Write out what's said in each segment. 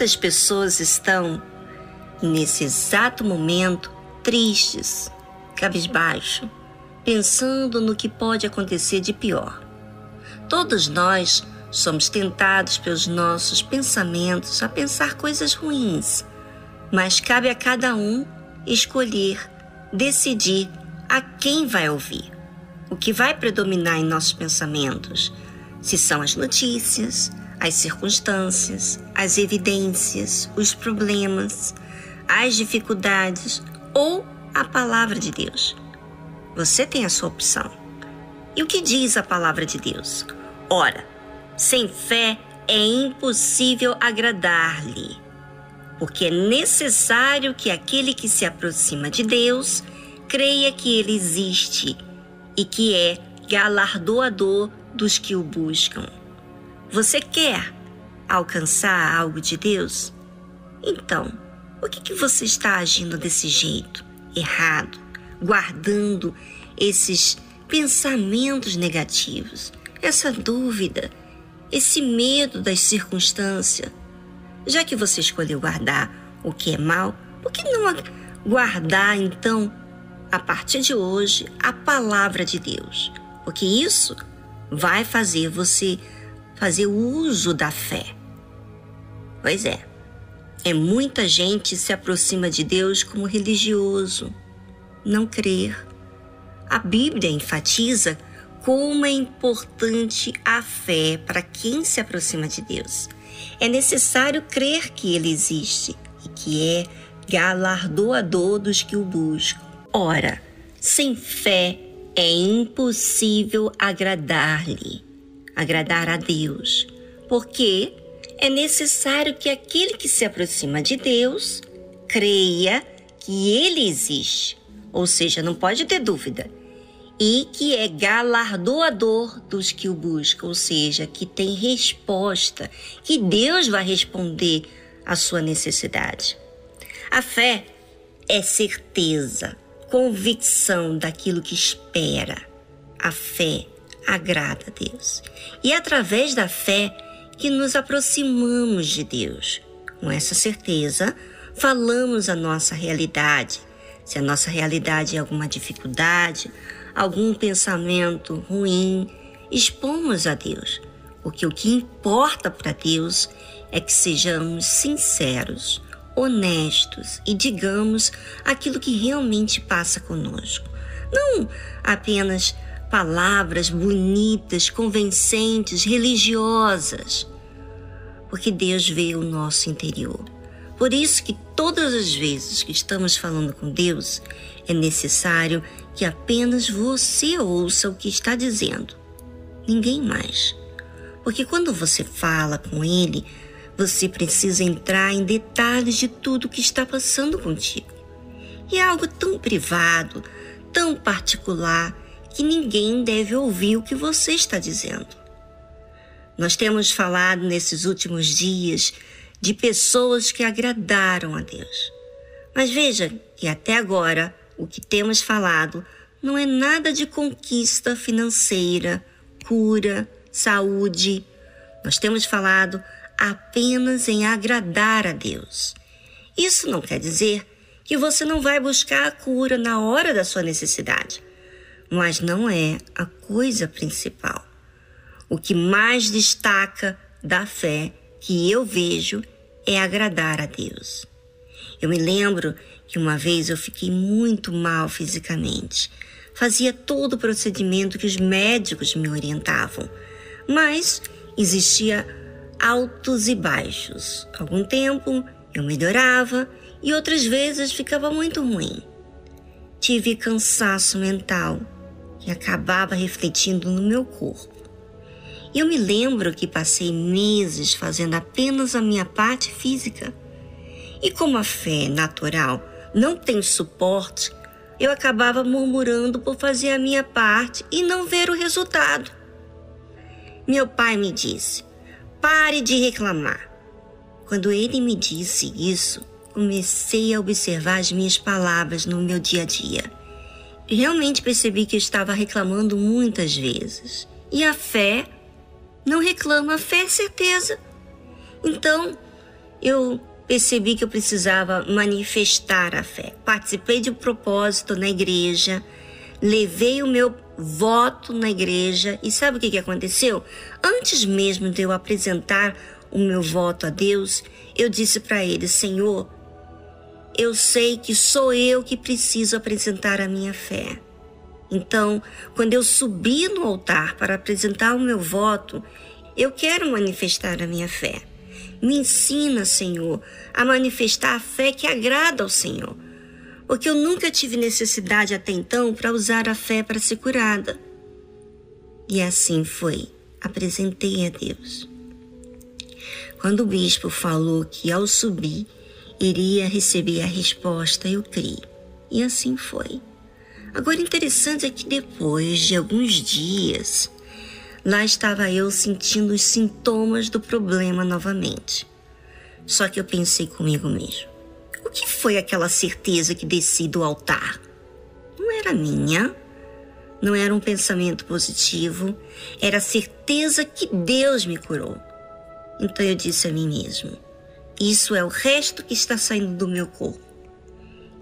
Quantas pessoas estão, nesse exato momento, tristes, cabisbaixo, pensando no que pode acontecer de pior? Todos nós somos tentados pelos nossos pensamentos a pensar coisas ruins, mas cabe a cada um escolher, decidir a quem vai ouvir, o que vai predominar em nossos pensamentos, se são as notícias, as circunstâncias, as evidências, os problemas, as dificuldades ou a palavra de Deus. Você tem a sua opção. E o que diz a palavra de Deus? Ora, sem fé é impossível agradar-lhe, porque é necessário que aquele que se aproxima de Deus creia que ele existe e que é galardoador dos que o buscam. Você quer alcançar algo de Deus? Então, por que, que você está agindo desse jeito, errado, guardando esses pensamentos negativos, essa dúvida, esse medo das circunstâncias? Já que você escolheu guardar o que é mal, por que não guardar então, a partir de hoje, a palavra de Deus? Porque isso vai fazer você fazer uso da fé. Pois é, é muita gente se aproxima de Deus como religioso, não crer. A Bíblia enfatiza como é importante a fé para quem se aproxima de Deus. É necessário crer que Ele existe e que é galardoador dos que o buscam. Ora, sem fé é impossível agradar-lhe agradar a Deus, porque é necessário que aquele que se aproxima de Deus creia que ele existe, ou seja, não pode ter dúvida, e que é galardoador dos que o buscam, ou seja, que tem resposta, que Deus vai responder à sua necessidade. A fé é certeza, convicção daquilo que espera. A fé agrada a Deus. E é através da fé que nos aproximamos de Deus. Com essa certeza, falamos a nossa realidade. Se a nossa realidade é alguma dificuldade, algum pensamento ruim, expomos a Deus. Porque o que importa para Deus é que sejamos sinceros, honestos e digamos aquilo que realmente passa conosco. Não apenas palavras bonitas, convincentes, religiosas, porque Deus vê o nosso interior. Por isso que todas as vezes que estamos falando com Deus, é necessário que apenas você ouça o que está dizendo, ninguém mais. Porque quando você fala com Ele, você precisa entrar em detalhes de tudo que está passando contigo. E é algo tão privado, tão particular, que ninguém deve ouvir o que você está dizendo. Nós temos falado nesses últimos dias de pessoas que agradaram a Deus. Mas veja que até agora o que temos falado não é nada de conquista financeira, cura, saúde. Nós temos falado apenas em agradar a Deus. Isso não quer dizer que você não vai buscar a cura na hora da sua necessidade mas não é a coisa principal. O que mais destaca da fé que eu vejo é agradar a Deus. Eu me lembro que uma vez eu fiquei muito mal fisicamente. Fazia todo o procedimento que os médicos me orientavam, mas existia altos e baixos. Algum tempo eu melhorava e outras vezes ficava muito ruim. Tive cansaço mental que acabava refletindo no meu corpo. E eu me lembro que passei meses fazendo apenas a minha parte física. E como a fé natural não tem suporte, eu acabava murmurando por fazer a minha parte e não ver o resultado. Meu pai me disse: pare de reclamar. Quando ele me disse isso, comecei a observar as minhas palavras no meu dia a dia realmente percebi que estava reclamando muitas vezes. E a fé não reclama, a fé é certeza. Então, eu percebi que eu precisava manifestar a fé. Participei de um propósito na igreja, levei o meu voto na igreja e sabe o que, que aconteceu? Antes mesmo de eu apresentar o meu voto a Deus, eu disse para ele: Senhor, eu sei que sou eu que preciso apresentar a minha fé. Então, quando eu subi no altar para apresentar o meu voto, eu quero manifestar a minha fé. Me ensina, Senhor, a manifestar a fé que agrada ao Senhor. Porque eu nunca tive necessidade até então para usar a fé para ser curada. E assim foi. Apresentei a Deus. Quando o bispo falou que ao subir iria receber a resposta, eu criei. E assim foi. Agora, interessante é que depois de alguns dias, Lá estava eu sentindo os sintomas do problema novamente. Só que eu pensei comigo mesmo: o que foi aquela certeza que desci do altar? Não era minha, não era um pensamento positivo, era a certeza que Deus me curou. Então eu disse a mim mesmo: isso é o resto que está saindo do meu corpo.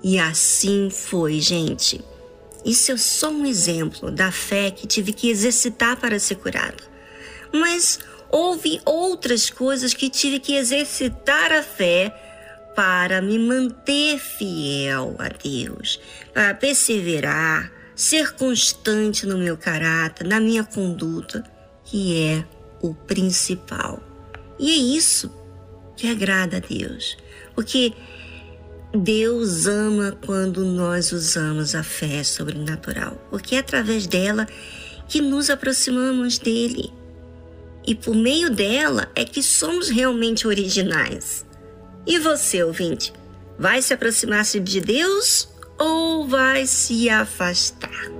E assim foi, gente. Isso é só um exemplo da fé que tive que exercitar para ser curado. Mas houve outras coisas que tive que exercitar a fé para me manter fiel a Deus, para perseverar, ser constante no meu caráter, na minha conduta, que é o principal. E é isso que agrada a Deus, porque Deus ama quando nós usamos a fé sobrenatural, porque é através dela que nos aproximamos dele. E por meio dela é que somos realmente originais. E você, ouvinte, vai se aproximar-se de Deus ou vai se afastar?